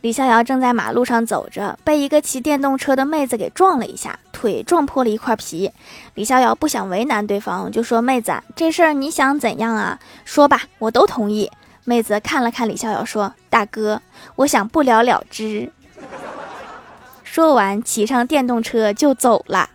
李逍遥正在马路上走着被一个骑电动车的妹子给撞了一下腿撞破了一块皮。李逍遥不想为难对方就说妹子这事儿你想怎样啊？说吧我都同意。妹子看了看李逍遥说大哥我想不了了之。说完骑上电动车就走了。